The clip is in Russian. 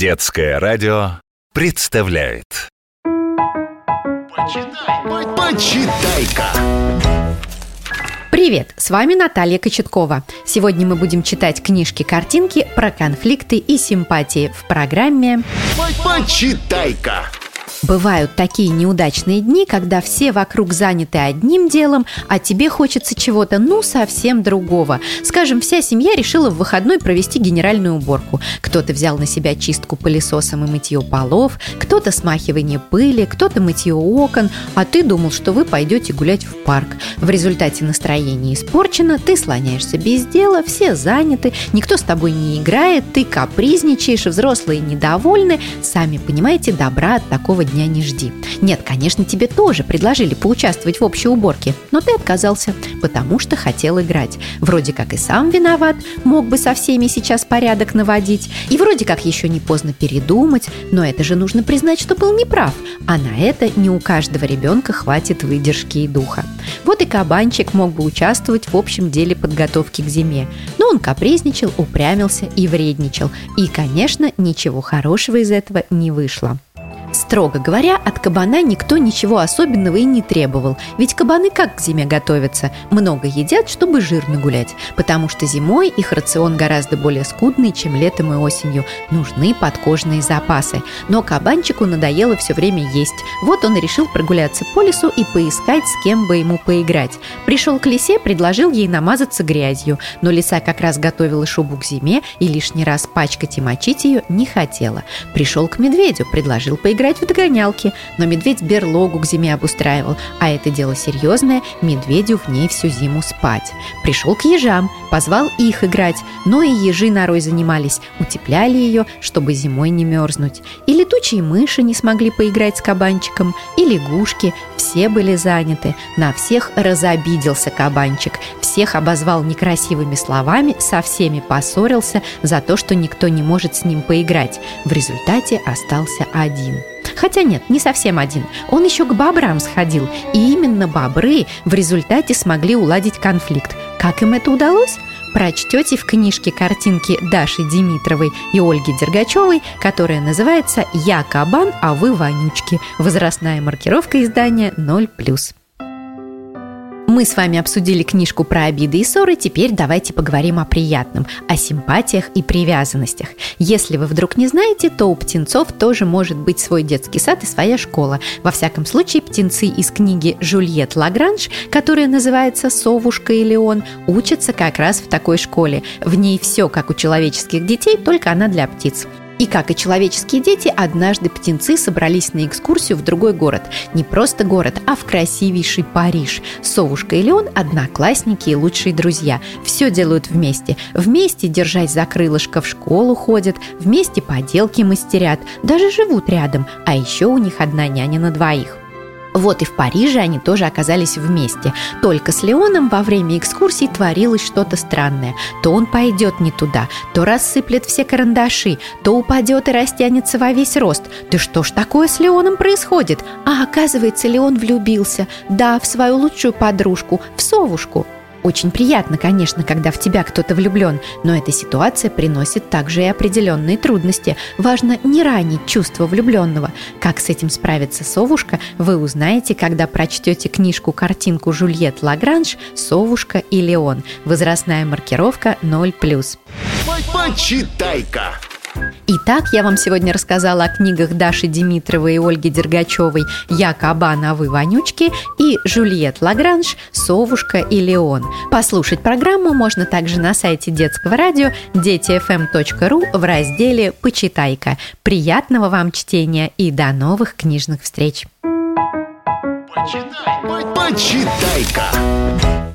Детское радио представляет Почитай, почитай-ка! Привет, с вами Наталья Кочеткова. Сегодня мы будем читать книжки-картинки про конфликты и симпатии в программе Почитай-ка! Бывают такие неудачные дни, когда все вокруг заняты одним делом, а тебе хочется чего-то, ну, совсем другого. Скажем, вся семья решила в выходной провести генеральную уборку. Кто-то взял на себя чистку пылесосом и мытье полов, кто-то смахивание пыли, кто-то мытье окон, а ты думал, что вы пойдете гулять в парк. В результате настроение испорчено, ты слоняешься без дела, все заняты, никто с тобой не играет, ты капризничаешь, взрослые недовольны. Сами понимаете, добра от такого дня не жди. Нет, конечно, тебе тоже предложили поучаствовать в общей уборке, но ты отказался, потому что хотел играть. Вроде как и сам виноват, мог бы со всеми сейчас порядок наводить, и вроде как еще не поздно передумать, но это же нужно признать, что был неправ, а на это не у каждого ребенка хватит выдержки и духа. Вот и кабанчик мог бы участвовать в общем деле подготовки к зиме, но он капризничал, упрямился и вредничал, и, конечно, ничего хорошего из этого не вышло. Строго говоря, от кабана никто ничего особенного и не требовал, ведь кабаны как к зиме готовятся? Много едят, чтобы жирно гулять, потому что зимой их рацион гораздо более скудный, чем летом и осенью. Нужны подкожные запасы. Но кабанчику надоело все время есть. Вот он решил прогуляться по лесу и поискать, с кем бы ему поиграть. Пришел к лисе, предложил ей намазаться грязью, но лиса как раз готовила шубу к зиме и лишний раз пачкать и мочить ее не хотела. Пришел к медведю, предложил поиграть играть в догонялки, но медведь берлогу к зиме обустраивал, а это дело серьезное, медведю в ней всю зиму спать. Пришел к ежам, позвал их играть, но и ежи нарой занимались, утепляли ее, чтобы зимой не мерзнуть. И летучие мыши не смогли поиграть с кабанчиком, и лягушки, все были заняты, на всех разобиделся кабанчик, всех обозвал некрасивыми словами, со всеми поссорился за то, что никто не может с ним поиграть. В результате остался один. Хотя нет, не совсем один. Он еще к бобрам сходил, и именно бобры в результате смогли уладить конфликт. Как им это удалось? Прочтете в книжке картинки Даши Димитровой и Ольги Дергачевой, которая называется «Я кабан, а вы вонючки». Возрастная маркировка издания 0+. Мы с вами обсудили книжку про обиды и ссоры, теперь давайте поговорим о приятном, о симпатиях и привязанностях. Если вы вдруг не знаете, то у птенцов тоже может быть свой детский сад и своя школа. Во всяком случае, птенцы из книги Жюльет Лагранж, которая называется «Совушка и Леон», учатся как раз в такой школе. В ней все как у человеческих детей, только она для птиц. И как и человеческие дети, однажды птенцы собрались на экскурсию в другой город. Не просто город, а в красивейший Париж. Совушка и Леон – одноклассники и лучшие друзья. Все делают вместе. Вместе, держась за крылышко, в школу ходят, вместе поделки мастерят, даже живут рядом. А еще у них одна няня на двоих. Вот и в Париже они тоже оказались вместе. Только с Леоном во время экскурсии творилось что-то странное. То он пойдет не туда, то рассыплет все карандаши, то упадет и растянется во весь рост. Да что ж такое с Леоном происходит? А оказывается, Леон влюбился. Да, в свою лучшую подружку, в совушку. Очень приятно, конечно, когда в тебя кто-то влюблен, но эта ситуация приносит также и определенные трудности. Важно не ранить чувство влюбленного. Как с этим справится совушка, вы узнаете, когда прочтете книжку-картинку Жульет Лагранж «Совушка и Леон». Возрастная маркировка 0+. Почитай-ка! Итак, я вам сегодня рассказала о книгах Даши Димитровой и Ольги Дергачевой «Я кабан, а вы вонючки» и Жюльет Лагранж «Совушка и Леон». Послушать программу можно также на сайте детского радио детифм.ру в разделе «Почитайка». Приятного вам чтения и до новых книжных встреч! Почитай-ка!